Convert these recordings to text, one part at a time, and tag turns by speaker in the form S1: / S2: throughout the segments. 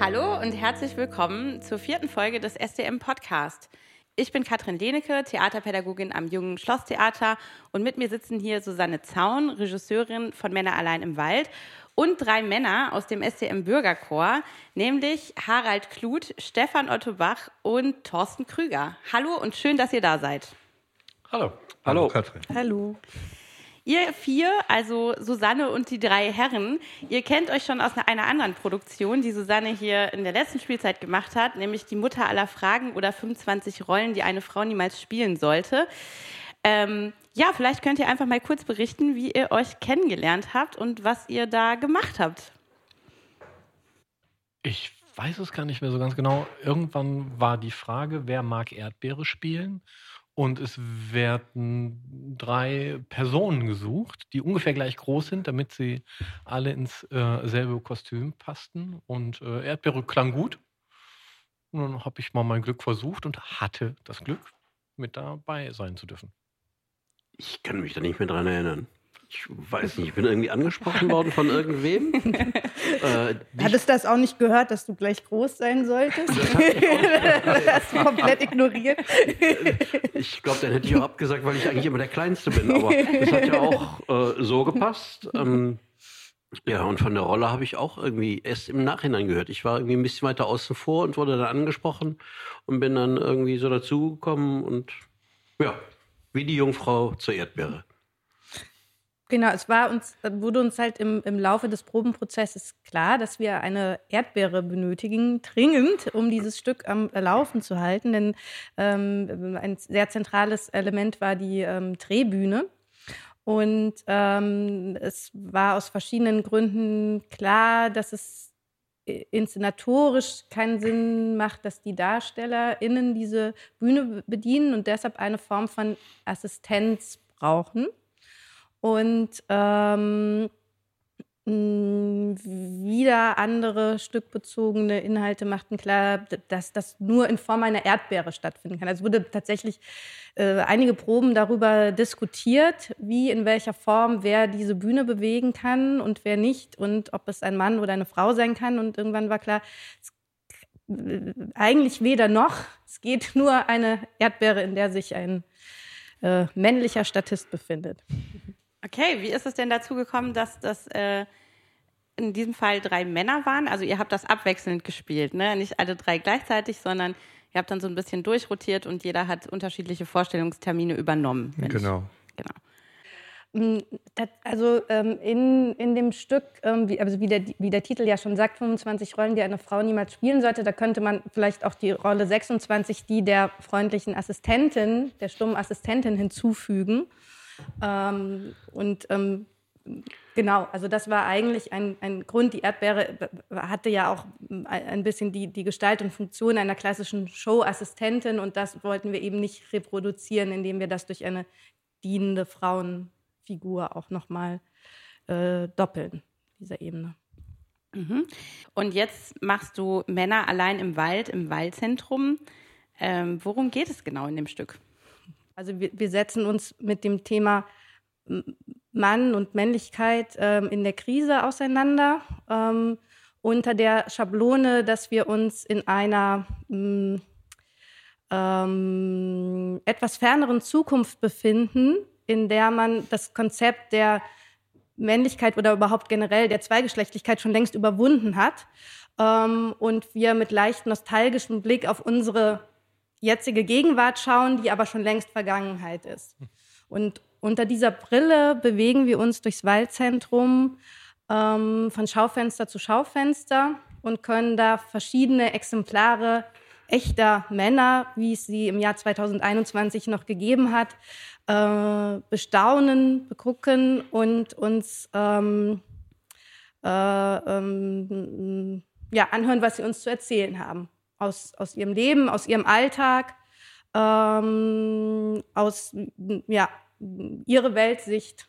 S1: Hallo und herzlich willkommen zur vierten Folge des SDM Podcast. Ich bin Katrin Lehnecke, Theaterpädagogin am Jungen Schlosstheater und mit mir sitzen hier Susanne Zaun, Regisseurin von Männer allein im Wald und drei Männer aus dem SDM Bürgerchor, nämlich Harald Kluth, Stefan Otto Bach und Thorsten Krüger. Hallo und schön, dass ihr da seid.
S2: Hallo.
S3: Hallo, Katrin.
S4: Hallo.
S1: Ihr vier, also Susanne und die drei Herren, ihr kennt euch schon aus einer anderen Produktion, die Susanne hier in der letzten Spielzeit gemacht hat, nämlich die Mutter aller Fragen oder 25 Rollen, die eine Frau niemals spielen sollte. Ähm, ja, vielleicht könnt ihr einfach mal kurz berichten, wie ihr euch kennengelernt habt und was ihr da gemacht habt.
S2: Ich weiß es gar nicht mehr so ganz genau. Irgendwann war die Frage, wer mag Erdbeere spielen? Und es werden drei Personen gesucht, die ungefähr gleich groß sind, damit sie alle ins äh, selbe Kostüm passten. Und äh, Erdbeere klang gut. Und dann habe ich mal mein Glück versucht und hatte das Glück, mit dabei sein zu dürfen.
S3: Ich kann mich da nicht mehr dran erinnern. Ich weiß nicht, ich bin irgendwie angesprochen worden von irgendwem.
S4: äh, Hattest du das auch nicht gehört, dass du gleich groß sein solltest? Das hast du komplett ignoriert.
S3: Ich glaube, dann hätte ich auch abgesagt, weil ich eigentlich immer der Kleinste bin. Aber das hat ja auch äh, so gepasst. Ähm, ja, und von der Rolle habe ich auch irgendwie erst im Nachhinein gehört. Ich war irgendwie ein bisschen weiter außen vor und wurde dann angesprochen und bin dann irgendwie so dazugekommen und ja, wie die Jungfrau zur Erdbeere.
S4: Genau, es war uns, wurde uns halt im, im Laufe des Probenprozesses klar, dass wir eine Erdbeere benötigen, dringend, um dieses Stück am Laufen zu halten. Denn ähm, ein sehr zentrales Element war die ähm, Drehbühne. Und ähm, es war aus verschiedenen Gründen klar, dass es inszenatorisch keinen Sinn macht, dass die DarstellerInnen diese Bühne bedienen und deshalb eine Form von Assistenz brauchen. Und ähm, wieder andere stückbezogene Inhalte machten klar, dass das nur in Form einer Erdbeere stattfinden kann. Also wurde tatsächlich äh, einige Proben darüber diskutiert, wie in welcher Form wer diese Bühne bewegen kann und wer nicht und ob es ein Mann oder eine Frau sein kann. Und irgendwann war klar, es, eigentlich weder noch. Es geht nur eine Erdbeere, in der sich ein äh, männlicher Statist befindet.
S1: Okay, wie ist es denn dazu gekommen, dass das äh, in diesem Fall drei Männer waren? Also ihr habt das abwechselnd gespielt, ne? Nicht alle drei gleichzeitig, sondern ihr habt dann so ein bisschen durchrotiert und jeder hat unterschiedliche Vorstellungstermine übernommen.
S3: Genau.
S1: Ich,
S4: genau. Mm, also ähm, in, in dem Stück, ähm, wie, also wie der, wie der Titel ja schon sagt, 25 Rollen, die eine Frau niemals spielen sollte, da könnte man vielleicht auch die Rolle 26, die der freundlichen Assistentin, der stummen Assistentin hinzufügen. Ähm, und ähm, genau, also das war eigentlich ein, ein Grund. Die Erdbeere hatte ja auch ein bisschen die, die Gestalt und Funktion einer klassischen Showassistentin und das wollten wir eben nicht reproduzieren, indem wir das durch eine dienende Frauenfigur auch nochmal äh, doppeln, dieser Ebene.
S1: Mhm. Und jetzt machst du Männer allein im Wald, im Waldzentrum. Ähm, worum geht es genau in dem Stück?
S4: Also wir, wir setzen uns mit dem Thema Mann und Männlichkeit ähm, in der Krise auseinander. Ähm, unter der Schablone, dass wir uns in einer mh, ähm, etwas ferneren Zukunft befinden, in der man das Konzept der Männlichkeit oder überhaupt generell der Zweigeschlechtlichkeit schon längst überwunden hat ähm, und wir mit leicht nostalgischem Blick auf unsere jetzige Gegenwart schauen, die aber schon längst Vergangenheit ist. Und unter dieser Brille bewegen wir uns durchs Waldzentrum ähm, von Schaufenster zu Schaufenster und können da verschiedene Exemplare echter Männer, wie es sie im Jahr 2021 noch gegeben hat, äh, bestaunen, begucken und uns ähm, äh, ähm, ja, anhören, was sie uns zu erzählen haben aus, aus ihrem Leben, aus ihrem Alltag, ähm, aus ja, ihre Weltsicht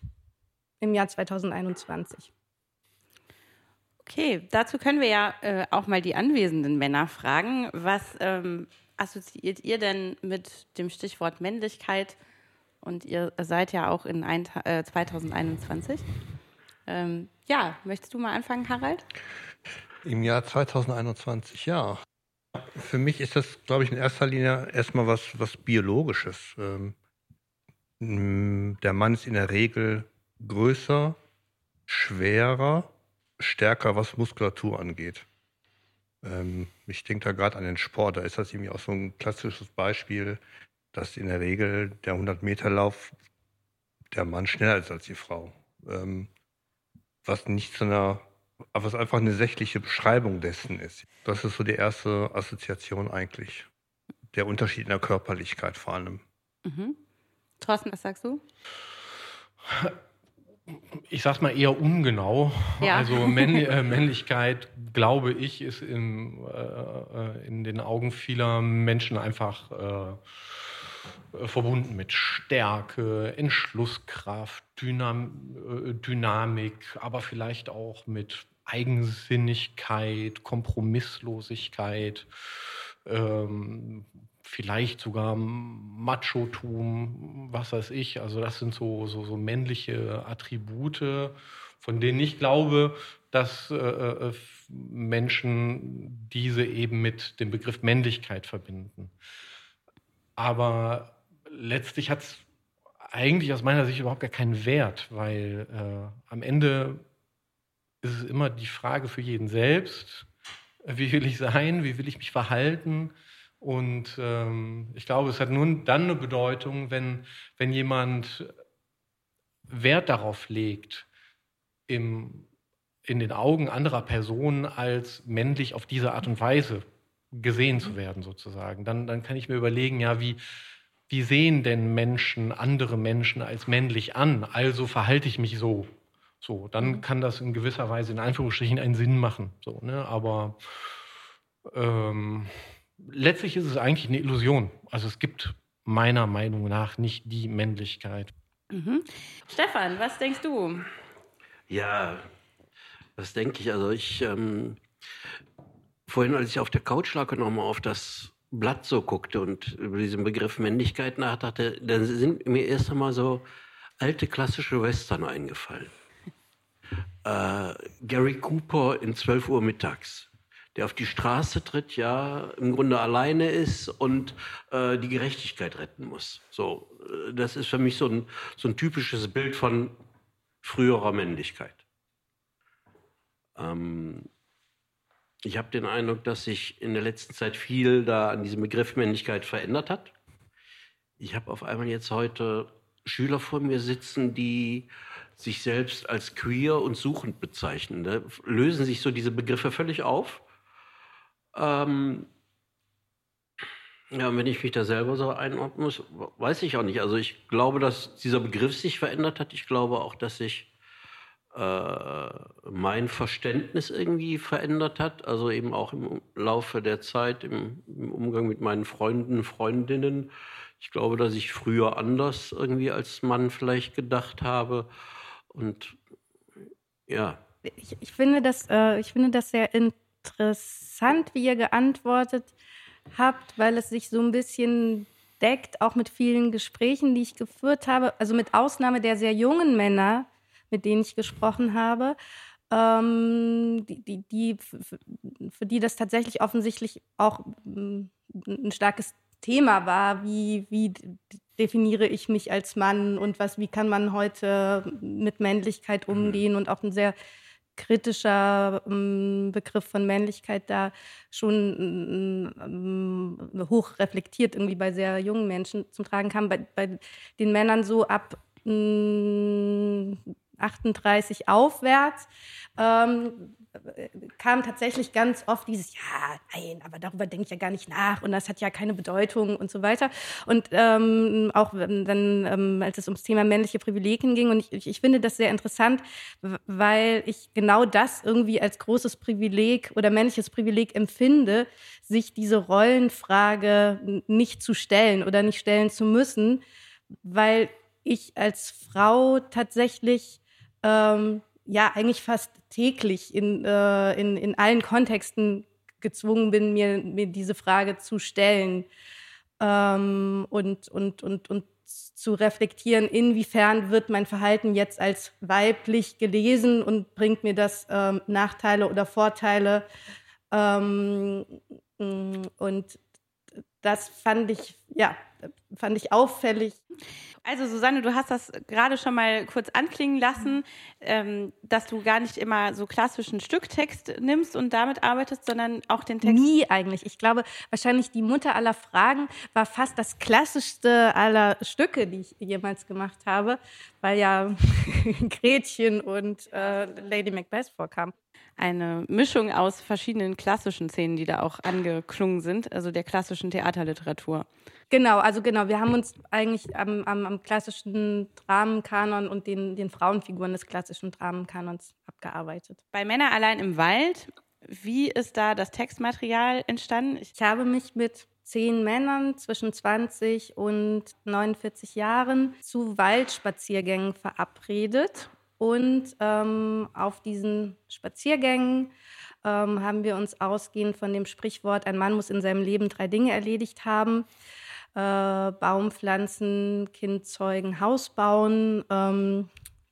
S4: im Jahr 2021.
S1: Okay, dazu können wir ja äh, auch mal die anwesenden Männer fragen. Was ähm, assoziiert ihr denn mit dem Stichwort Männlichkeit Und ihr seid ja auch in ein, äh, 2021. Ähm, ja, möchtest du mal anfangen, Harald?
S5: Im Jahr 2021, ja. Für mich ist das, glaube ich, in erster Linie erstmal was, was Biologisches. Ähm, der Mann ist in der Regel größer, schwerer, stärker, was Muskulatur angeht. Ähm, ich denke da gerade an den Sport, da ist das irgendwie auch so ein klassisches Beispiel, dass in der Regel der 100-Meter-Lauf der Mann schneller ist als die Frau. Ähm, was nicht zu einer, was einfach eine sächliche Beschreibung dessen ist. Das ist so die erste Assoziation eigentlich. Der Unterschied in der Körperlichkeit vor allem.
S1: Mhm. Thorsten, was sagst du?
S2: Ich sag's mal eher ungenau.
S1: Ja.
S2: Also Männ äh, Männlichkeit, glaube ich, ist in, äh, äh, in den Augen vieler Menschen einfach äh, verbunden mit Stärke, Entschlusskraft, Dynam äh, Dynamik, aber vielleicht auch mit Eigensinnigkeit, Kompromisslosigkeit. Ähm, vielleicht sogar Machotum, was weiß ich. Also das sind so, so, so männliche Attribute, von denen ich glaube, dass äh, äh Menschen diese eben mit dem Begriff Männlichkeit verbinden. Aber letztlich hat es eigentlich aus meiner Sicht überhaupt gar keinen Wert, weil äh, am Ende ist es immer die Frage für jeden selbst, wie will ich sein, wie will ich mich verhalten, und ähm, ich glaube, es hat nun dann eine Bedeutung, wenn, wenn jemand Wert darauf legt, im, in den Augen anderer Personen als männlich auf diese Art und Weise gesehen zu werden, sozusagen. Dann, dann kann ich mir überlegen, ja, wie, wie sehen denn Menschen andere Menschen als männlich an? Also verhalte ich mich so. So, dann mhm. kann das in gewisser Weise in Anführungsstrichen einen Sinn machen. So, ne? Aber ähm, letztlich ist es eigentlich eine Illusion. Also es gibt meiner Meinung nach nicht die Männlichkeit.
S1: Mhm. Stefan, was denkst du?
S3: Ja, was denke ich? Also ich ähm, vorhin, als ich auf der Couch lag und nochmal auf das Blatt so guckte und über diesen Begriff Männlichkeit nachdachte, dann sind mir erst einmal so alte klassische Western eingefallen. Äh, Gary Cooper in 12 Uhr mittags der auf die Straße tritt, ja, im Grunde alleine ist und äh, die Gerechtigkeit retten muss. So, äh, das ist für mich so ein, so ein typisches Bild von früherer Männlichkeit. Ähm, ich habe den Eindruck, dass sich in der letzten Zeit viel da an diesem Begriff Männlichkeit verändert hat. Ich habe auf einmal jetzt heute Schüler vor mir sitzen, die sich selbst als queer und suchend bezeichnen. Da lösen sich so diese Begriffe völlig auf ähm, ja, wenn ich mich da selber so einordnen muss, weiß ich auch nicht. Also ich glaube, dass dieser Begriff sich verändert hat. Ich glaube auch, dass sich mein Verständnis irgendwie verändert hat. Also eben auch im Laufe der Zeit, im, im Umgang mit meinen Freunden, Freundinnen. Ich glaube, dass ich früher anders irgendwie als Mann vielleicht gedacht habe. Und ja.
S4: Ich, ich finde, das, äh, ich finde das sehr interessant, wie ihr geantwortet habt, weil es sich so ein bisschen deckt, auch mit vielen Gesprächen, die ich geführt habe, also mit Ausnahme der sehr jungen Männer, mit denen ich gesprochen habe, ähm, die, die, die, für die das tatsächlich offensichtlich auch mm, ein starkes Thema war, wie, wie definiere ich mich als Mann und was, wie kann man heute mit Männlichkeit umgehen? Und auch ein sehr kritischer ähm, Begriff von Männlichkeit da schon ähm, hoch reflektiert irgendwie bei sehr jungen Menschen zum Tragen kam. Bei, bei den Männern so ab 38 aufwärts ähm, kam tatsächlich ganz oft dieses, ja, nein, aber darüber denke ich ja gar nicht nach und das hat ja keine Bedeutung und so weiter. Und ähm, auch dann, ähm, als es ums Thema männliche Privilegien ging, und ich, ich, ich finde das sehr interessant, weil ich genau das irgendwie als großes Privileg oder männliches Privileg empfinde, sich diese Rollenfrage nicht zu stellen oder nicht stellen zu müssen, weil ich als Frau tatsächlich ähm, ja eigentlich fast täglich in, äh, in, in allen Kontexten gezwungen bin, mir, mir diese Frage zu stellen. Ähm, und, und, und, und zu reflektieren, inwiefern wird mein Verhalten jetzt als weiblich gelesen und bringt mir das ähm, Nachteile oder Vorteile. Ähm, und das fand ich, ja, fand ich auffällig.
S1: Also Susanne, du hast das gerade schon mal kurz anklingen lassen, ähm, dass du gar nicht immer so klassischen Stücktext nimmst und damit arbeitest, sondern auch den Text.
S4: Nie eigentlich. Ich glaube, wahrscheinlich die Mutter aller Fragen war fast das klassischste aller Stücke, die ich jemals gemacht habe, weil ja Gretchen und äh, Lady Macbeth vorkam
S1: eine Mischung aus verschiedenen klassischen Szenen, die da auch angeklungen sind, also der klassischen Theaterliteratur.
S4: Genau, also genau, wir haben uns eigentlich am, am, am klassischen Dramenkanon und den, den Frauenfiguren des klassischen Dramenkanons abgearbeitet.
S1: Bei Männer allein im Wald, wie ist da das Textmaterial entstanden?
S4: Ich habe mich mit zehn Männern zwischen 20 und 49 Jahren zu Waldspaziergängen verabredet und ähm, auf diesen Spaziergängen ähm, haben wir uns ausgehend von dem Sprichwort, ein Mann muss in seinem Leben drei Dinge erledigt haben, äh, Baum pflanzen, Kind zeugen, Haus bauen, ähm,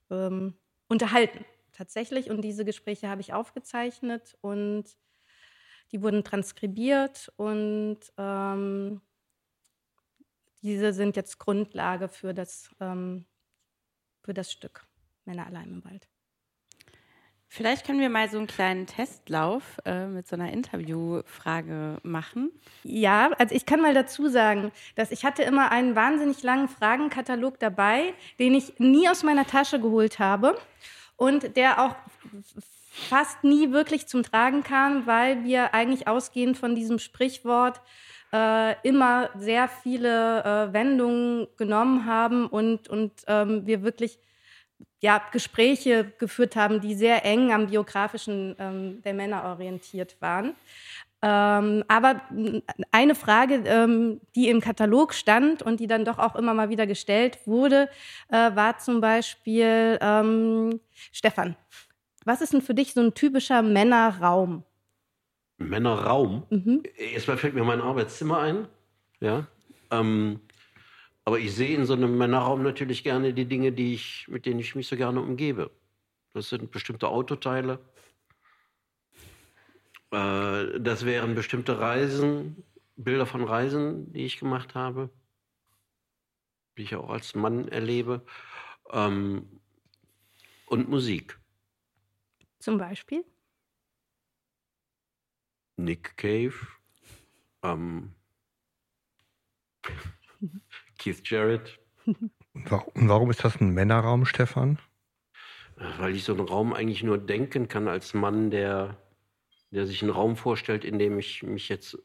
S4: ähm unterhalten. Tatsächlich. Und diese Gespräche habe ich aufgezeichnet und die wurden transkribiert und ähm, diese sind jetzt Grundlage für das, ähm, für das Stück. Männer allein im Wald.
S1: Vielleicht können wir mal so einen kleinen Testlauf äh, mit so einer Interviewfrage machen.
S4: Ja, also ich kann mal dazu sagen, dass ich hatte immer einen wahnsinnig langen Fragenkatalog dabei, den ich nie aus meiner Tasche geholt habe und der auch fast nie wirklich zum Tragen kam, weil wir eigentlich ausgehend von diesem Sprichwort äh, immer sehr viele äh, Wendungen genommen haben und, und ähm, wir wirklich ja, Gespräche geführt haben, die sehr eng am biografischen ähm, der Männer orientiert waren. Ähm, aber eine Frage, ähm, die im Katalog stand und die dann doch auch immer mal wieder gestellt wurde, äh, war zum Beispiel, ähm, Stefan, was ist denn für dich so ein typischer Männerraum?
S3: Männerraum? Mhm. Erstmal fällt mir mein Arbeitszimmer ein. Ja. Ähm, aber ich sehe in so einem Männerraum natürlich gerne die Dinge, die ich, mit denen ich mich so gerne umgebe. Das sind bestimmte Autoteile. Äh, das wären bestimmte Reisen, Bilder von Reisen, die ich gemacht habe, die ich auch als Mann erlebe. Ähm, und Musik.
S4: Zum Beispiel?
S3: Nick Cave. Ähm, Keith Jarrett.
S5: Und warum ist das ein Männerraum, Stefan?
S3: Weil ich so einen Raum eigentlich nur denken kann als Mann, der, der sich einen Raum vorstellt, in dem ich mich jetzt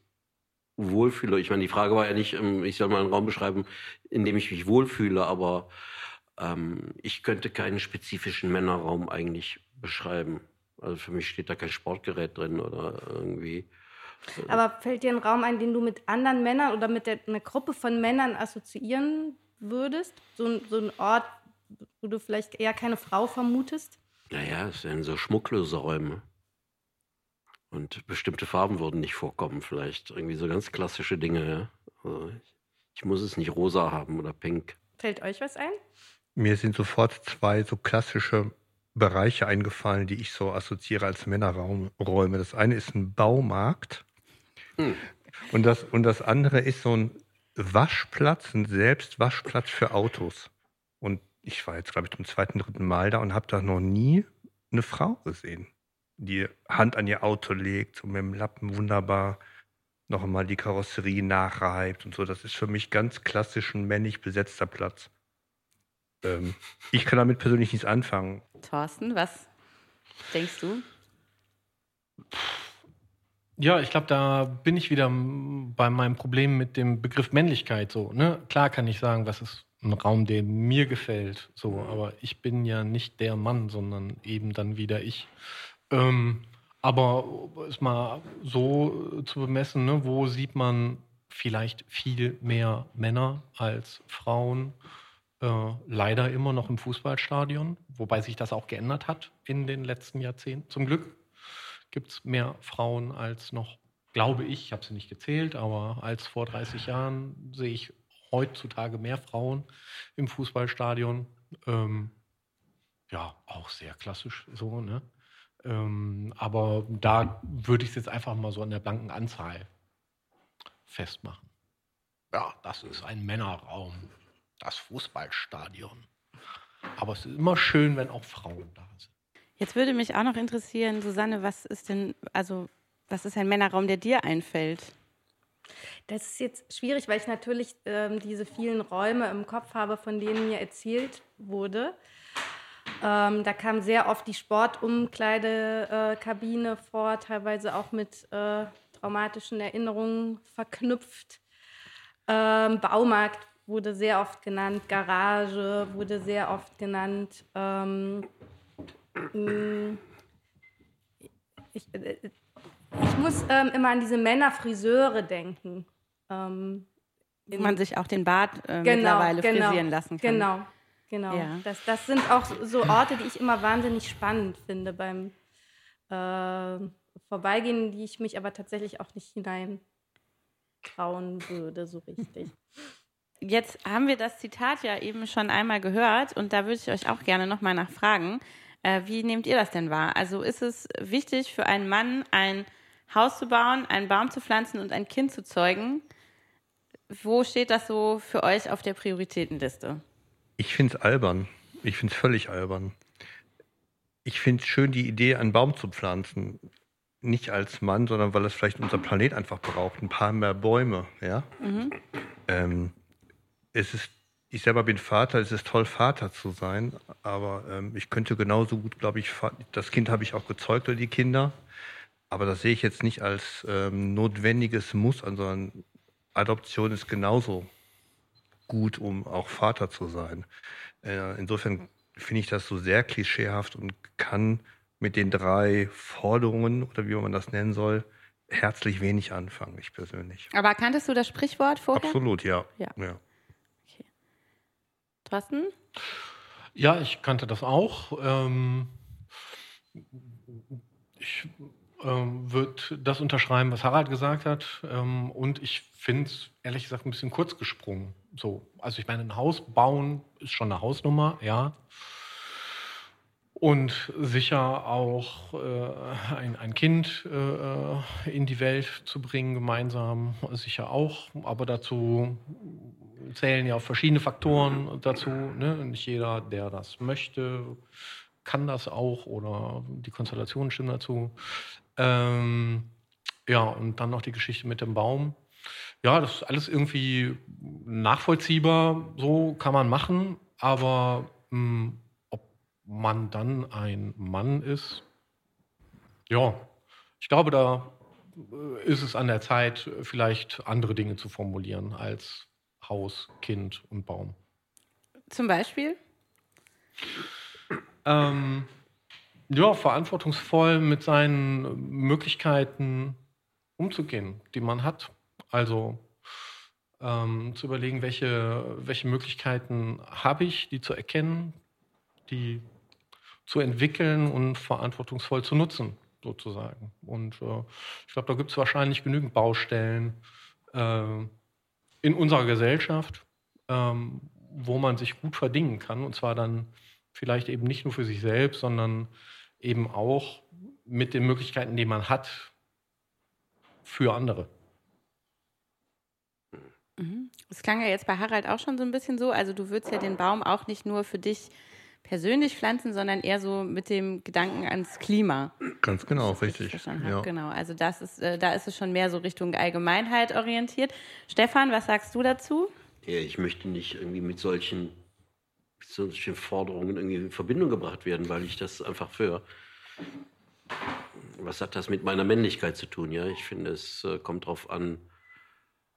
S3: wohlfühle. Ich meine, die Frage war ja nicht, ähm, ich soll mal einen Raum beschreiben, in dem ich mich wohlfühle, aber ähm, ich könnte keinen spezifischen Männerraum eigentlich beschreiben. Also für mich steht da kein Sportgerät drin oder irgendwie
S4: aber fällt dir ein Raum ein, den du mit anderen Männern oder mit der, einer Gruppe von Männern assoziieren würdest? So, so ein Ort, wo du vielleicht eher keine Frau vermutest?
S3: Naja, es wären so schmucklose Räume. Und bestimmte Farben würden nicht vorkommen, vielleicht. Irgendwie so ganz klassische Dinge. Ja? Also ich, ich muss es nicht rosa haben oder pink.
S4: Fällt euch was ein?
S5: Mir sind sofort zwei so klassische Bereiche eingefallen, die ich so assoziiere als Männerräume. Das eine ist ein Baumarkt hm. Und, das, und das andere ist so ein Waschplatz, ein Selbstwaschplatz für Autos. Und ich war jetzt, glaube ich, zum zweiten, dritten Mal da und habe da noch nie eine Frau gesehen, die Hand an ihr Auto legt, so mit dem Lappen wunderbar noch einmal die Karosserie nachreibt und so. Das ist für mich ganz klassisch ein männlich besetzter Platz. Ähm, ich kann damit persönlich nichts anfangen.
S1: Thorsten, was denkst du?
S2: Ja, ich glaube, da bin ich wieder bei meinem Problem mit dem Begriff Männlichkeit. So, ne? Klar kann ich sagen, was ist ein Raum, der mir gefällt. So, aber ich bin ja nicht der Mann, sondern eben dann wieder ich. Ähm, aber es mal so zu bemessen, ne, wo sieht man vielleicht viel mehr Männer als Frauen? Äh, leider immer noch im Fußballstadion, wobei sich das auch geändert hat in den letzten Jahrzehnten, zum Glück gibt es mehr Frauen als noch, glaube ich, ich habe sie nicht gezählt, aber als vor 30 Jahren sehe ich heutzutage mehr Frauen im Fußballstadion. Ähm, ja, auch sehr klassisch so, ne? Ähm, aber da würde ich es jetzt einfach mal so an der blanken Anzahl festmachen. Ja, das ist ein Männerraum, das Fußballstadion. Aber es ist immer schön, wenn auch Frauen da sind.
S1: Jetzt würde mich auch noch interessieren, Susanne, was ist denn, also was ist ein Männerraum, der dir einfällt?
S4: Das ist jetzt schwierig, weil ich natürlich ähm, diese vielen Räume im Kopf habe, von denen mir erzählt wurde. Ähm, da kam sehr oft die Sportumkleidekabine vor, teilweise auch mit äh, traumatischen Erinnerungen verknüpft. Ähm, Baumarkt wurde sehr oft genannt, Garage wurde sehr oft genannt. Mm, ich, äh, ich, muss ähm, immer an diese Männerfriseure denken.
S1: Ähm, Wo man sich auch den Bart äh, genau, mittlerweile genau, frisieren lassen kann.
S4: Genau, genau. Ja. Das, das sind auch so Orte, die ich immer wahnsinnig spannend finde beim äh, Vorbeigehen, die ich mich aber tatsächlich auch nicht hinein trauen würde, so richtig.
S1: Jetzt haben wir das Zitat ja eben schon einmal gehört und da würde ich euch auch gerne nochmal nachfragen. Äh, wie nehmt ihr das denn wahr? Also ist es wichtig für einen Mann, ein Haus zu bauen, einen Baum zu pflanzen und ein Kind zu zeugen? Wo steht das so für euch auf der Prioritätenliste?
S5: Ich finde es albern. Ich finde es völlig albern. Ich finde es schön, die Idee, einen Baum zu pflanzen nicht als Mann, sondern weil es vielleicht unser Planet einfach braucht, ein paar mehr Bäume. Ja? Mhm. Ähm, es ist, ich selber bin Vater, es ist toll, Vater zu sein, aber ähm, ich könnte genauso gut, glaube ich, das Kind habe ich auch gezeugt oder die Kinder, aber das sehe ich jetzt nicht als ähm, notwendiges Muss, sondern Adoption ist genauso gut, um auch Vater zu sein. Äh, insofern finde ich das so sehr klischeehaft und kann mit den drei Forderungen oder wie man das nennen soll, herzlich wenig anfangen, ich persönlich.
S1: Aber kanntest du das Sprichwort vorher?
S5: Absolut, ja. ja. ja.
S1: Thorsten?
S2: Ja, ich kannte das auch. Ähm, ich ähm, würde das unterschreiben, was Harald gesagt hat. Ähm, und ich finde es ehrlich gesagt ein bisschen kurz gesprungen. So, also ich meine, ein Haus bauen ist schon eine Hausnummer, ja. Und sicher auch äh, ein, ein Kind äh, in die Welt zu bringen, gemeinsam, sicher auch. Aber dazu zählen ja verschiedene Faktoren dazu. Ne? Nicht jeder, der das möchte, kann das auch oder die Konstellationen stimmen dazu. Ähm, ja, und dann noch die Geschichte mit dem Baum. Ja, das ist alles irgendwie nachvollziehbar, so kann man machen, aber mh, hm, man dann ein Mann ist. Ja, ich glaube, da äh, ist es an der Zeit, vielleicht andere Dinge zu formulieren als Haus, Kind und Baum.
S1: Zum Beispiel?
S2: Ähm, ja, verantwortungsvoll mit seinen Möglichkeiten umzugehen, die man hat. Also ähm, zu überlegen, welche, welche Möglichkeiten habe ich, die zu erkennen, die zu entwickeln und verantwortungsvoll zu nutzen, sozusagen. Und äh, ich glaube, da gibt es wahrscheinlich genügend Baustellen äh, in unserer Gesellschaft, ähm, wo man sich gut verdingen kann. Und zwar dann vielleicht eben nicht nur für sich selbst, sondern eben auch mit den Möglichkeiten, die man hat, für andere.
S1: Mhm. Das klang ja jetzt bei Harald auch schon so ein bisschen so. Also du würdest ja den Baum auch nicht nur für dich persönlich pflanzen, sondern eher so mit dem Gedanken ans Klima.
S5: Ganz genau, richtig.
S1: Ja. Genau, also das ist, äh, da ist es schon mehr so Richtung Allgemeinheit orientiert. Stefan, was sagst du dazu?
S3: Ja, ich möchte nicht irgendwie mit solchen, mit solchen Forderungen irgendwie in Verbindung gebracht werden, weil ich das einfach für was hat das mit meiner Männlichkeit zu tun? Ja, ich finde, es äh, kommt darauf an,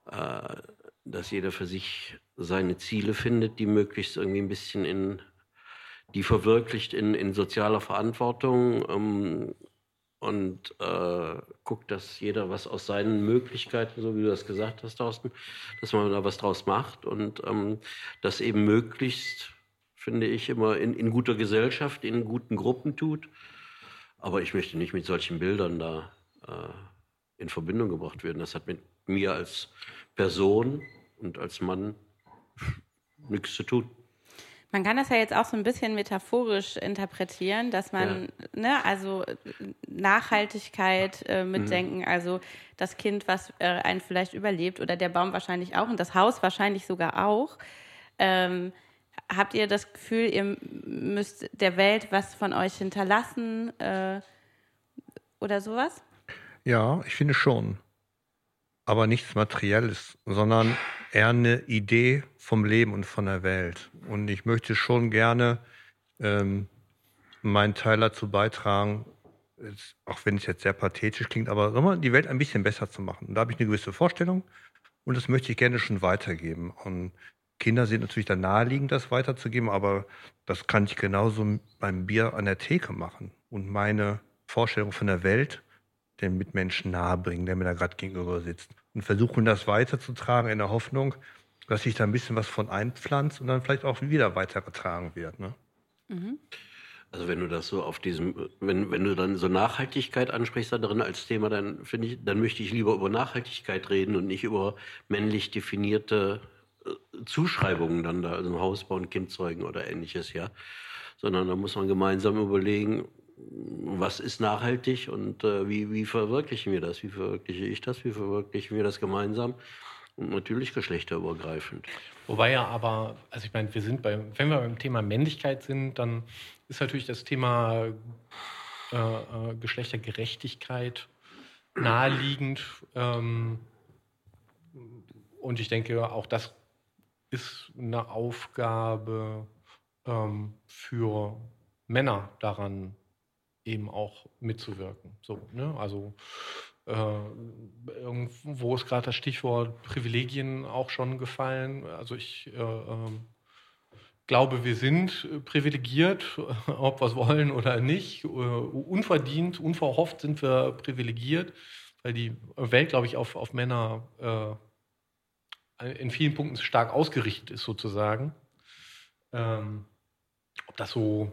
S3: äh, dass jeder für sich seine Ziele findet, die möglichst irgendwie ein bisschen in die verwirklicht in, in sozialer Verantwortung ähm, und äh, guckt, dass jeder was aus seinen Möglichkeiten, so wie du das gesagt hast, Thorsten, dass man da was draus macht und ähm, das eben möglichst, finde ich, immer in, in guter Gesellschaft, in guten Gruppen tut. Aber ich möchte nicht mit solchen Bildern da äh, in Verbindung gebracht werden. Das hat mit mir als Person und als Mann nichts zu tun.
S1: Man kann das ja jetzt auch so ein bisschen metaphorisch interpretieren, dass man, ja. ne, also Nachhaltigkeit äh, mitdenken, mhm. also das Kind, was äh, einen vielleicht überlebt oder der Baum wahrscheinlich auch und das Haus wahrscheinlich sogar auch. Ähm, habt ihr das Gefühl, ihr müsst der Welt was von euch hinterlassen äh, oder sowas?
S5: Ja, ich finde schon. Aber nichts Materielles, sondern eher eine Idee vom Leben und von der Welt. Und ich möchte schon gerne ähm, meinen Teil dazu beitragen, auch wenn es jetzt sehr pathetisch klingt, aber immer die Welt ein bisschen besser zu machen. Und da habe ich eine gewisse Vorstellung und das möchte ich gerne schon weitergeben. Und Kinder sind natürlich dann naheliegend, das weiterzugeben, aber das kann ich genauso beim Bier an der Theke machen und meine Vorstellung von der Welt den Mitmenschen nahebringen, der mir da gerade gegenüber sitzt. Und versuchen, das weiterzutragen in der Hoffnung, dass sich da ein bisschen was von einpflanzt und dann vielleicht auch wieder weitergetragen wird. Ne?
S3: Mhm. Also wenn du das so auf diesem, wenn, wenn du dann so Nachhaltigkeit ansprichst da drin als Thema, dann finde ich, dann möchte ich lieber über Nachhaltigkeit reden und nicht über männlich definierte äh, Zuschreibungen dann da, also ein Haus bauen, Kind zeugen oder ähnliches, ja. Sondern da muss man gemeinsam überlegen, was ist nachhaltig und äh, wie, wie verwirklichen wir das? Wie verwirkliche ich das? Wie verwirklichen wir das gemeinsam? Und natürlich geschlechterübergreifend.
S2: Wobei ja aber, also ich meine, wir sind bei, wenn wir beim Thema Männlichkeit sind, dann ist natürlich das Thema äh, äh, Geschlechtergerechtigkeit naheliegend. Ähm, und ich denke, auch das ist eine Aufgabe ähm, für Männer daran eben auch mitzuwirken. So, ne? Also äh, irgendwo ist gerade das Stichwort Privilegien auch schon gefallen. Also ich äh, äh, glaube, wir sind privilegiert, ob wir es wollen oder nicht. Äh, unverdient, unverhofft sind wir privilegiert, weil die Welt, glaube ich, auf, auf Männer äh, in vielen Punkten stark ausgerichtet ist, sozusagen. Ähm, ob das so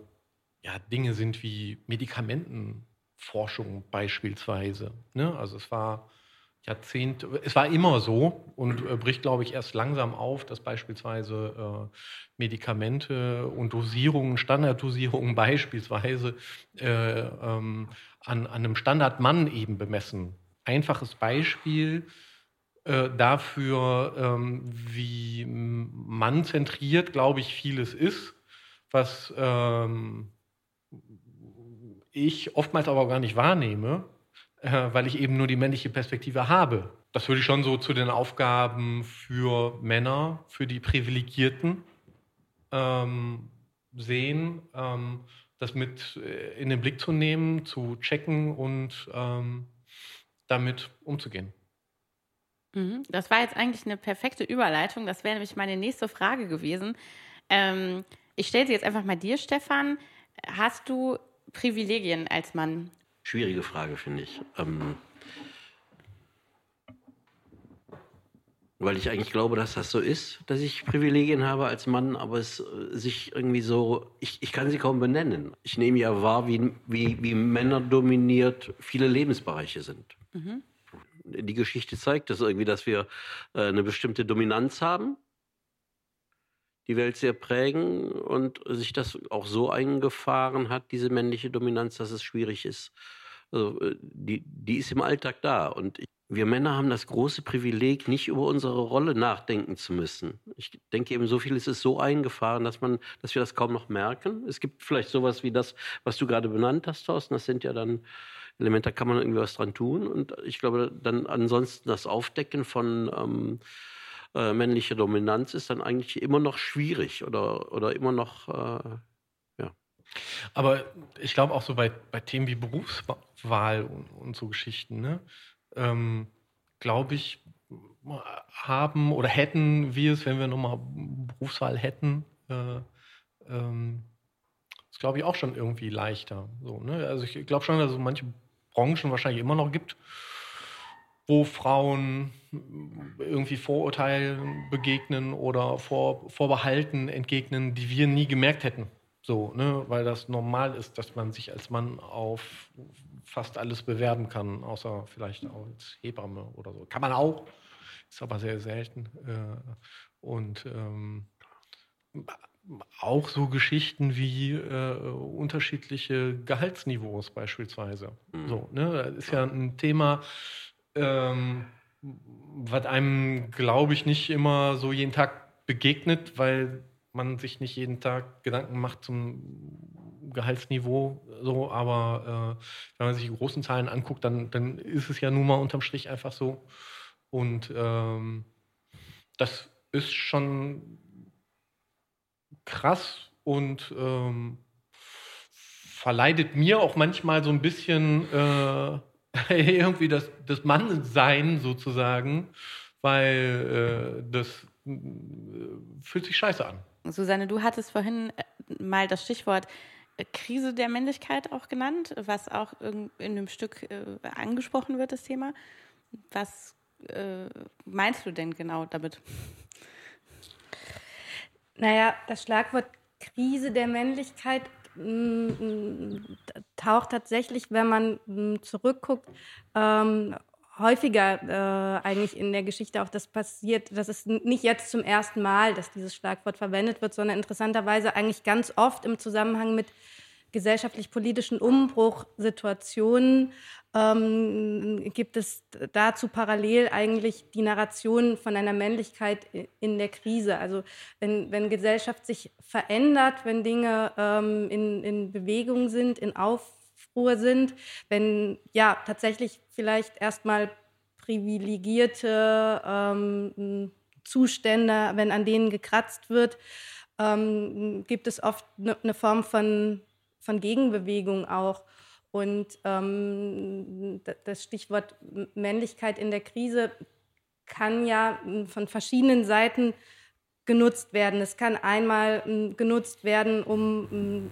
S2: ja, Dinge sind wie Medikamentenforschung beispielsweise. Ne? Also es war Jahrzehnte, es war immer so und äh, bricht, glaube ich, erst langsam auf, dass beispielsweise äh, Medikamente und Dosierungen, Standarddosierungen beispielsweise äh, ähm, an, an, einem Standardmann eben bemessen. Einfaches Beispiel äh, dafür, ähm, wie mannzentriert, glaube ich, vieles ist, was ähm, ich oftmals aber gar nicht wahrnehme, äh, weil ich eben nur die männliche Perspektive habe. Das würde ich schon so zu den Aufgaben für Männer, für die Privilegierten ähm, sehen, ähm, das mit äh, in den Blick zu nehmen, zu checken und ähm, damit umzugehen.
S1: Mhm. Das war jetzt eigentlich eine perfekte Überleitung. Das wäre nämlich meine nächste Frage gewesen. Ähm, ich stelle sie jetzt einfach mal dir, Stefan. Hast du Privilegien als Mann?
S3: Schwierige Frage, finde ich. Ähm, weil ich eigentlich glaube, dass das so ist, dass ich Privilegien habe als Mann, aber es äh, sich irgendwie so, ich, ich kann sie kaum benennen. Ich nehme ja wahr, wie, wie, wie Männer dominiert viele Lebensbereiche sind. Mhm. Die Geschichte zeigt das irgendwie, dass wir äh, eine bestimmte Dominanz haben die Welt sehr prägen und sich das auch so eingefahren hat, diese männliche Dominanz, dass es schwierig ist. Also, äh, die, die ist im Alltag da. Und wir Männer haben das große Privileg, nicht über unsere Rolle nachdenken zu müssen. Ich denke eben, so viel ist es so eingefahren, dass man, dass wir das kaum noch merken. Es gibt vielleicht sowas wie das, was du gerade benannt hast, Thorsten. Das sind ja dann Elemente, da kann man irgendwie was dran tun. Und ich glaube, dann ansonsten das Aufdecken von ähm, äh, männliche Dominanz ist dann eigentlich immer noch schwierig oder, oder immer noch, äh, ja.
S2: Aber ich glaube auch so bei, bei Themen wie Berufswahl und, und so Geschichten, ne? ähm, glaube ich, haben oder hätten wir es, wenn wir nochmal Berufswahl hätten, äh, ähm, ist glaube ich auch schon irgendwie leichter. So, ne? Also ich glaube schon, dass es manche Branchen wahrscheinlich immer noch gibt, wo Frauen irgendwie Vorurteilen begegnen oder Vor Vorbehalten entgegnen, die wir nie gemerkt hätten. So, ne? Weil das normal ist, dass man sich als Mann auf fast alles bewerben kann, außer vielleicht als Hebamme oder so. Kann man auch, ist aber sehr selten. Äh, Und ähm, auch so Geschichten wie äh, unterschiedliche Gehaltsniveaus beispielsweise.
S3: Mhm.
S2: So, ne? Das ist ja ein Thema, ähm, was einem, glaube ich, nicht immer so jeden Tag begegnet, weil man sich nicht jeden Tag Gedanken macht zum Gehaltsniveau. So, aber äh, wenn man sich die großen Zahlen anguckt, dann, dann ist es ja nun mal unterm Strich einfach so. Und ähm, das ist schon krass und ähm, verleidet mir auch manchmal so ein bisschen äh, irgendwie das, das Mannsein sozusagen, weil äh, das äh, fühlt sich scheiße an.
S1: Susanne, du hattest vorhin äh, mal das Stichwort äh, Krise der Männlichkeit auch genannt, was auch in dem Stück äh, angesprochen wird, das Thema. Was äh, meinst du denn genau damit?
S4: Naja, das Schlagwort Krise der Männlichkeit mm, mm, taucht tatsächlich, wenn man mm, zurückguckt, ähm, häufiger äh, eigentlich in der Geschichte auch das passiert. Das ist nicht jetzt zum ersten Mal, dass dieses Schlagwort verwendet wird, sondern interessanterweise eigentlich ganz oft im Zusammenhang mit gesellschaftlich-politischen Umbruchsituationen ähm, gibt es dazu parallel eigentlich die Narration von einer Männlichkeit in der Krise. Also wenn, wenn Gesellschaft sich verändert, wenn Dinge ähm, in, in Bewegung sind, in Aufruhr sind, wenn ja tatsächlich vielleicht erstmal privilegierte ähm, Zustände, wenn an denen gekratzt wird, ähm, gibt es oft eine ne Form von von Gegenbewegung auch. Und ähm, das Stichwort Männlichkeit in der Krise kann ja von verschiedenen Seiten genutzt werden. Es kann einmal genutzt werden, um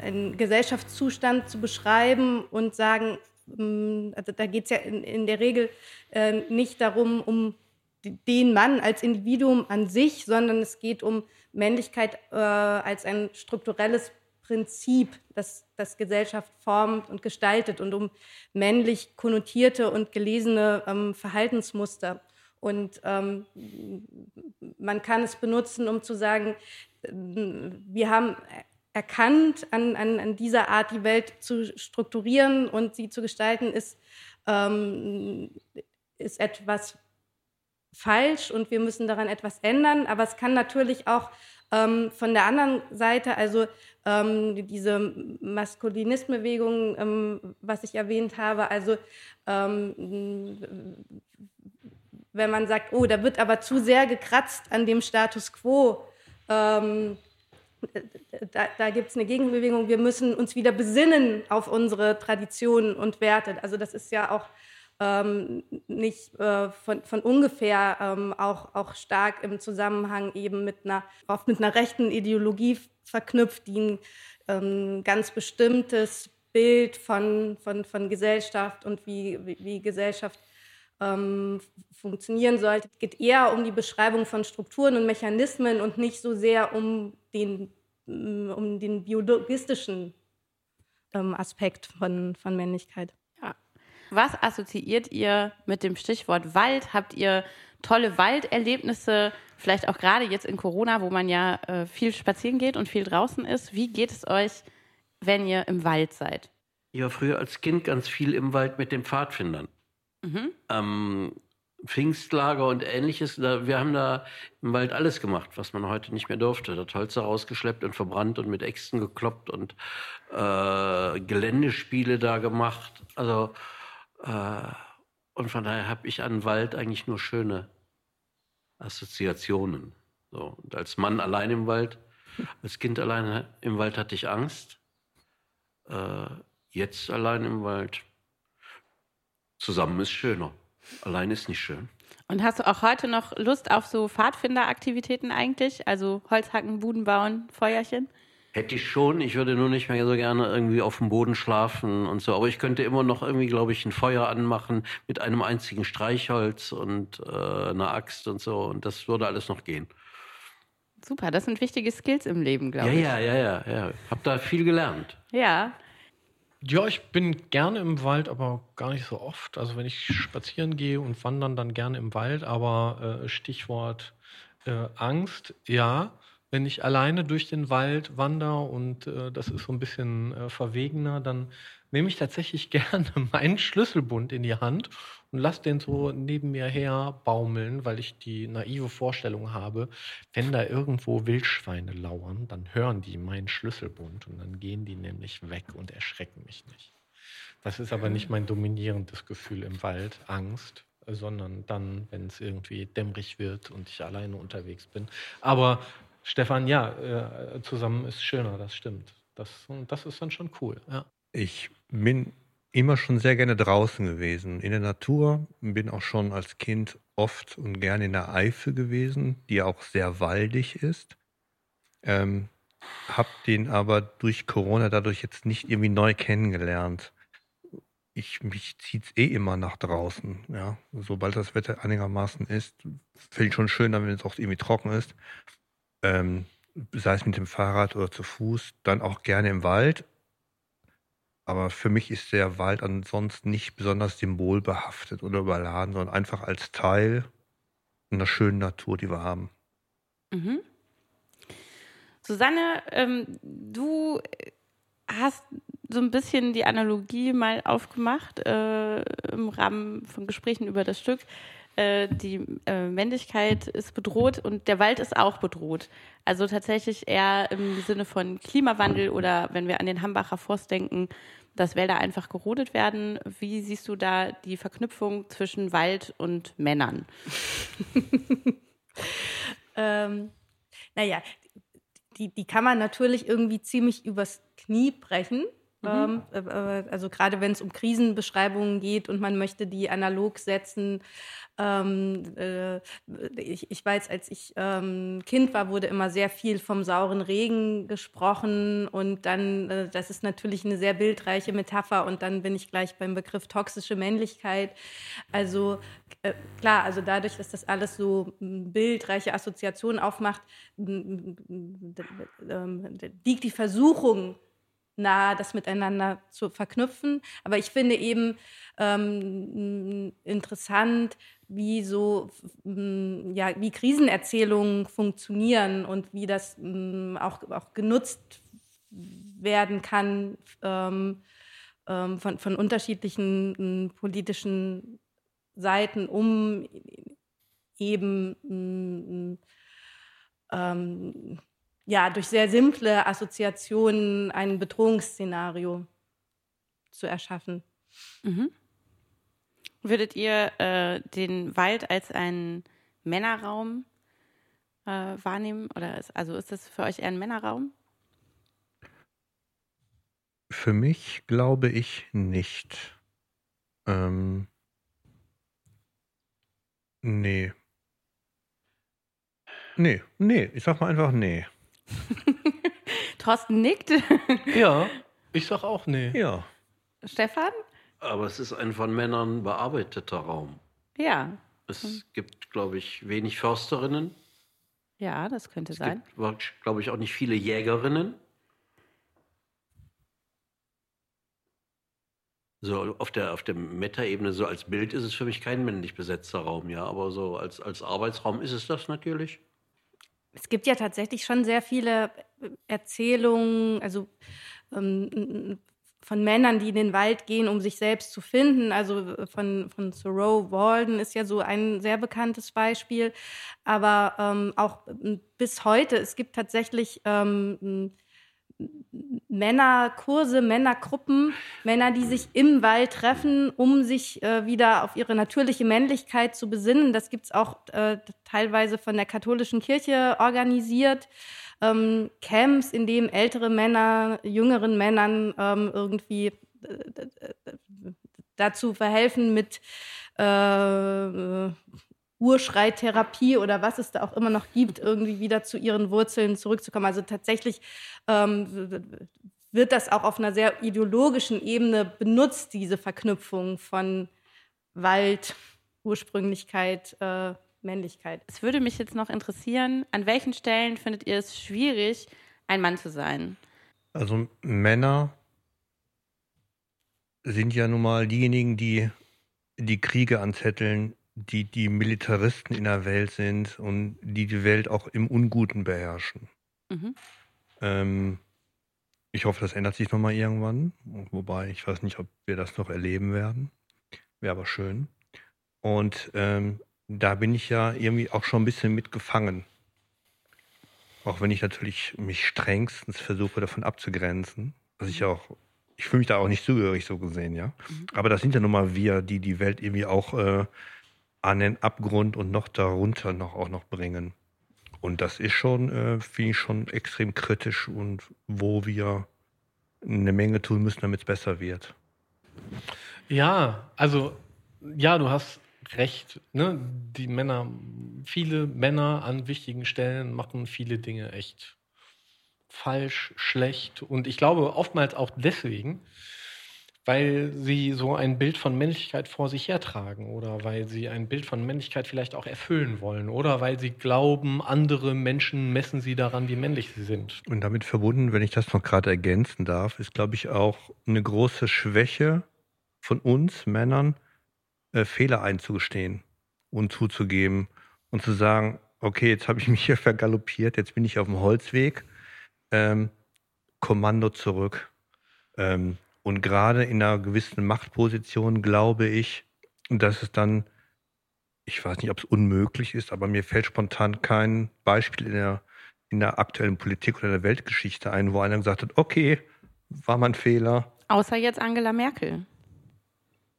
S4: einen Gesellschaftszustand zu beschreiben und sagen, also da geht es ja in, der Regel äh, nicht darum, um den Mann als Individuum an sich, sondern es geht um Männlichkeit äh, als ein strukturelles Prinzip, das, das Gesellschaft formt und gestaltet und um männlich konnotierte und gelesene ähm, Verhaltensmuster. Und ähm, man kann es benutzen, um zu sagen, wir haben erkannt, an, an, an dieser Art die Welt zu strukturieren und sie zu gestalten, ist, ähm, ist etwas falsch und wir müssen daran etwas ändern. Aber es kann natürlich auch ähm, von der anderen Seite, also ähm, diese Maskulinismusbewegung, ähm, was ich erwähnt habe, also ähm, wenn man sagt, oh, da wird aber zu sehr gekratzt an dem Status quo, ähm, da, da gibt es eine Gegenbewegung, wir müssen uns wieder besinnen auf unsere Traditionen und Werte. Also das ist ja auch ähm, nicht äh, von, von ungefähr ähm, auch, auch stark im Zusammenhang eben mit einer, oft mit einer rechten Ideologie verknüpft, die ein ähm, ganz bestimmtes Bild von, von, von Gesellschaft und wie, wie, wie Gesellschaft ähm, funktionieren sollte. Es geht eher um die Beschreibung von Strukturen und Mechanismen und nicht so sehr um den, um den biologistischen ähm, Aspekt von, von Männlichkeit.
S1: Was assoziiert ihr mit dem Stichwort Wald? Habt ihr tolle Walderlebnisse, vielleicht auch gerade jetzt in Corona, wo man ja äh, viel spazieren geht und viel draußen ist? Wie geht es euch, wenn ihr im Wald seid?
S3: Ich war früher als Kind ganz viel im Wald mit den Pfadfindern.
S1: Mhm.
S3: Ähm, Pfingstlager und ähnliches. Da, wir haben da im Wald alles gemacht, was man heute nicht mehr durfte. Das Holz rausgeschleppt und verbrannt und mit Äxten gekloppt und äh, Geländespiele da gemacht. Also und von daher habe ich an Wald eigentlich nur schöne Assoziationen. So, und als Mann allein im Wald, als Kind allein im Wald hatte ich Angst. Äh, jetzt allein im Wald, zusammen ist schöner. Allein ist nicht schön.
S1: Und hast du auch heute noch Lust auf so Pfadfinderaktivitäten eigentlich? Also Holzhacken, Buden bauen, Feuerchen?
S3: Hätte ich schon. Ich würde nur nicht mehr so gerne irgendwie auf dem Boden schlafen und so. Aber ich könnte immer noch irgendwie, glaube ich, ein Feuer anmachen mit einem einzigen Streichholz und äh, einer Axt und so. Und das würde alles noch gehen.
S1: Super, das sind wichtige Skills im Leben, glaube
S3: ja,
S1: ich.
S3: Ja, ja, ja, ja. Hab da viel gelernt.
S1: Ja.
S2: Ja, ich bin gerne im Wald, aber gar nicht so oft. Also wenn ich spazieren gehe und wandern, dann gerne im Wald. Aber äh, Stichwort Äh, Angst, ja. Wenn ich alleine durch den Wald wandere und äh, das ist so ein bisschen äh, verwegener, dann nehme ich tatsächlich gerne meinen Schlüsselbund in die Hand und lasse den so neben mir her baumeln, weil ich die naive Vorstellung habe, wenn da irgendwo Wildschweine lauern, dann hören die meinen Schlüsselbund und dann gehen die nämlich weg und erschrecken mich nicht. Das ist aber nicht mein dominierendes Gefühl im Wald, Angst, sondern dann, wenn es irgendwie dämmerig wird und ich alleine unterwegs bin. Aber Stefan, ja, äh, zusammen ist schöner, das stimmt. Das, das ist dann schon cool. Ja.
S5: Ich bin immer schon sehr gerne draußen gewesen, in der Natur, bin auch schon als Kind oft und gerne in der Eifel gewesen, die auch sehr waldig ist. Ähm, hab den aber durch Corona dadurch jetzt nicht irgendwie neu kennengelernt. Ich, mich zieht es eh immer nach draußen. Ja. Sobald das Wetter einigermaßen ist, finde ich schon schön, wenn es auch irgendwie trocken ist. Ähm, sei es mit dem Fahrrad oder zu Fuß, dann auch gerne im Wald, aber für mich ist der Wald ansonsten nicht besonders symbolbehaftet oder überladen, sondern einfach als Teil einer schönen Natur, die wir haben.
S1: Mhm. Susanne, ähm, du hast so ein bisschen die Analogie mal aufgemacht äh, im Rahmen von Gesprächen über das Stück. Äh, die äh, Männlichkeit ist bedroht und der Wald ist auch bedroht. Also tatsächlich eher im Sinne von Klimawandel oder wenn wir an den Hambacher Forst denken, dass Wälder einfach gerodet werden. Wie siehst du da die Verknüpfung zwischen Wald und Männern?
S4: ähm, naja, die, die kann man natürlich irgendwie ziemlich übers Knie brechen. Mhm. Ähm, äh, äh, also gerade wenn es um Krisenbeschreibungen geht und man möchte die analog setzen. Ähm, äh, ich, ich, weiß, als ich ähm, Kind war, wurde immer sehr viel vom sauren Regen gesprochen und dann, äh, das ist natürlich eine sehr bildreiche Metapher und dann bin ich gleich beim Begriff toxische Männlichkeit. Also äh, klar, also dadurch, dass das alles so bildreiche Assoziationen aufmacht, ähm, liegt die Versuchung nahe, das miteinander zu verknüpfen. Aber ich finde eben ähm, interessant, wie so ja, wie Krisenerzählungen funktionieren und wie das ähm, auch, auch genutzt werden kann ähm, ähm, von, von unterschiedlichen politischen Seiten, um eben ähm, ja, durch sehr simple Assoziationen ein Bedrohungsszenario zu erschaffen.
S1: Mhm. Würdet ihr äh, den Wald als einen Männerraum äh, wahrnehmen? Oder ist, also ist das für euch eher ein Männerraum?
S5: Für mich glaube ich nicht. Ähm, nee. Nee, nee, ich sag mal einfach nee.
S1: Thorsten nickt.
S2: ja, ich sag auch nee.
S5: Ja.
S1: Stefan?
S3: Aber es ist ein von Männern bearbeiteter Raum.
S1: Ja.
S3: Es hm. gibt, glaube ich, wenig Försterinnen.
S1: Ja, das könnte
S3: es
S1: sein.
S3: Es gibt, glaube ich, auch nicht viele Jägerinnen. So auf der, auf der Meta-Ebene, so als Bild ist es für mich kein männlich besetzter Raum, ja, aber so als, als Arbeitsraum ist es das natürlich
S4: es gibt ja tatsächlich schon sehr viele Erzählungen, also ähm, von Männern, die in den Wald gehen, um sich selbst zu finden. Also von, von Thoreau Walden ist ja so ein sehr bekanntes Beispiel. Aber ähm, auch bis heute, es gibt tatsächlich ähm, Männerkurse, Männergruppen, Männer, die sich im Wald treffen, um sich äh, wieder auf ihre natürliche Männlichkeit zu besinnen. Das gibt es auch äh, teilweise von der katholischen Kirche organisiert. Ähm, Camps, in denen ältere Männer jüngeren Männern ähm, irgendwie äh, dazu verhelfen, mit äh, Urschreitherapie oder was es da auch immer noch gibt, irgendwie wieder zu ihren Wurzeln zurückzukommen. Also tatsächlich ähm, wird das auch auf einer sehr ideologischen Ebene benutzt, diese Verknüpfung von Wald, Ursprünglichkeit, äh, Männlichkeit.
S1: Es würde mich jetzt noch interessieren, an welchen Stellen findet ihr es schwierig, ein Mann zu sein?
S5: Also Männer sind ja nun mal diejenigen, die die Kriege anzetteln, die die Militaristen in der Welt sind und die die Welt auch im Unguten beherrschen.
S1: Mhm.
S5: Ähm, ich hoffe, das ändert sich nochmal irgendwann. Wobei, ich weiß nicht, ob wir das noch erleben werden. Wäre aber schön. Und ähm, da bin ich ja irgendwie auch schon ein bisschen mitgefangen. Auch wenn ich natürlich mich strengstens versuche, davon abzugrenzen. Was ich auch, ich fühle mich da auch nicht zugehörig so gesehen, ja. Aber das sind ja nun mal wir, die die Welt irgendwie auch äh, an den Abgrund und noch darunter noch auch noch bringen. Und das ist schon, äh, finde ich schon extrem kritisch und wo wir eine Menge tun müssen, damit es besser wird.
S2: Ja, also ja, du hast recht. Ne? Die Männer, viele Männer an wichtigen Stellen machen viele Dinge echt falsch, schlecht. Und ich glaube oftmals auch deswegen, weil sie so ein Bild von Männlichkeit vor sich hertragen oder weil sie ein Bild von Männlichkeit vielleicht auch erfüllen wollen oder weil sie glauben, andere Menschen messen sie daran, wie männlich sie sind.
S5: Und damit verbunden, wenn ich das noch gerade ergänzen darf, ist, glaube ich, auch eine große Schwäche von uns Männern, äh, Fehler einzugestehen und zuzugeben und zu sagen, okay, jetzt habe ich mich hier vergaloppiert, jetzt bin ich auf dem Holzweg, ähm, Kommando zurück. Ähm, und gerade in einer gewissen Machtposition glaube ich, dass es dann, ich weiß nicht, ob es unmöglich ist, aber mir fällt spontan kein Beispiel in der, in der aktuellen Politik oder der Weltgeschichte ein, wo einer gesagt hat, okay, war mein Fehler.
S1: Außer jetzt Angela Merkel.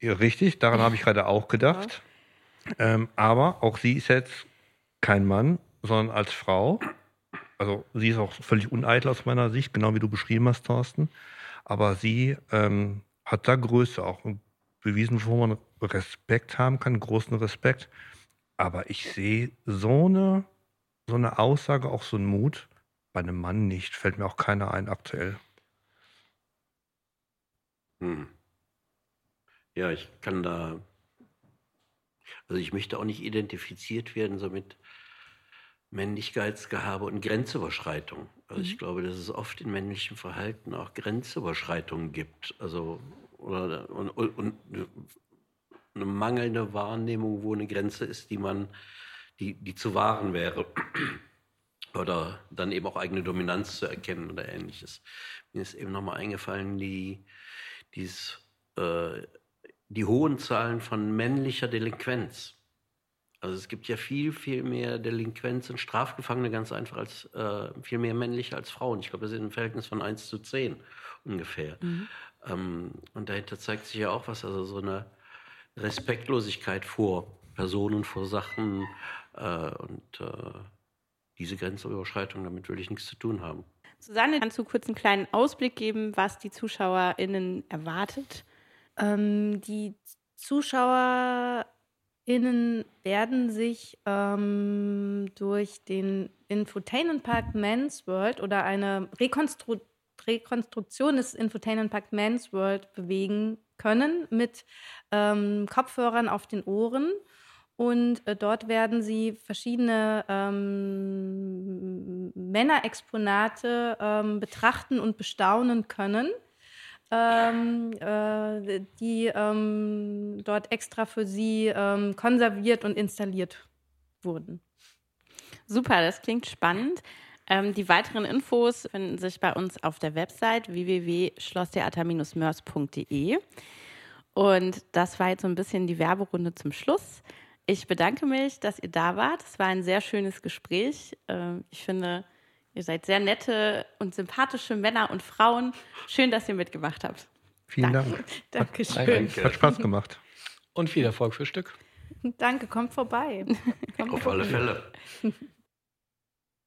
S5: Ja, richtig, daran habe ich gerade auch gedacht. Ähm, aber auch sie ist jetzt kein Mann, sondern als Frau. Also sie ist auch völlig uneitel aus meiner Sicht, genau wie du beschrieben hast, Thorsten. Aber sie ähm, hat da Größe auch bewiesen, wo man Respekt haben kann, großen Respekt. Aber ich sehe so eine, so eine Aussage, auch so einen Mut bei einem Mann nicht. Fällt mir auch keiner ein aktuell.
S3: Hm. Ja, ich kann da. Also ich möchte auch nicht identifiziert werden, so mit Männlichkeitsgehabe und Grenzüberschreitung. Also ich glaube, dass es oft in männlichem Verhalten auch Grenzüberschreitungen gibt. Also oder und, und, und eine mangelnde Wahrnehmung, wo eine Grenze ist, die man, die, die zu wahren wäre. Oder dann eben auch eigene Dominanz zu erkennen oder ähnliches. Mir ist eben nochmal eingefallen, die, dieses, äh, die hohen Zahlen von männlicher Delinquenz. Also es gibt ja viel, viel mehr Delinquenz und Strafgefangene ganz einfach als äh, viel mehr männliche als Frauen. Ich glaube, wir sind im Verhältnis von 1 zu 10 ungefähr. Ähm, und dahinter zeigt sich ja auch was, also so eine Respektlosigkeit vor Personen, vor Sachen äh, und äh, diese Grenzüberschreitung, damit will ich nichts zu tun haben.
S1: Susanne, kannst du kurz einen kleinen Ausblick geben, was die ZuschauerInnen erwartet?
S4: Ähm, die ZuschauerInnen werden sich ähm, durch den Infotainment Park Men's World oder eine Rekonstru Rekonstruktion des Infotainment Park Men's World bewegen können mit ähm, Kopfhörern auf den Ohren. Und äh, dort werden sie verschiedene ähm, Männerexponate ähm, betrachten und bestaunen können ähm, äh, die ähm, dort extra für sie ähm, konserviert und installiert wurden.
S1: Super, das klingt spannend. Ähm, die weiteren Infos finden sich bei uns auf der Website www.schlosstheater-mörs.de. Und das war jetzt so ein bisschen die Werberunde zum Schluss. Ich bedanke mich, dass ihr da wart. Es war ein sehr schönes Gespräch. Ähm, ich finde, ihr seid sehr nette und sympathische Männer und Frauen. Schön, dass ihr mitgemacht habt.
S5: Vielen
S1: Danke.
S5: Dank.
S4: Dankeschön.
S2: Danke.
S5: Hat Spaß gemacht.
S2: Und viel Erfolg für Stück.
S4: Danke, kommt vorbei. Kommt
S3: Auf
S4: vorbei.
S3: alle Fälle.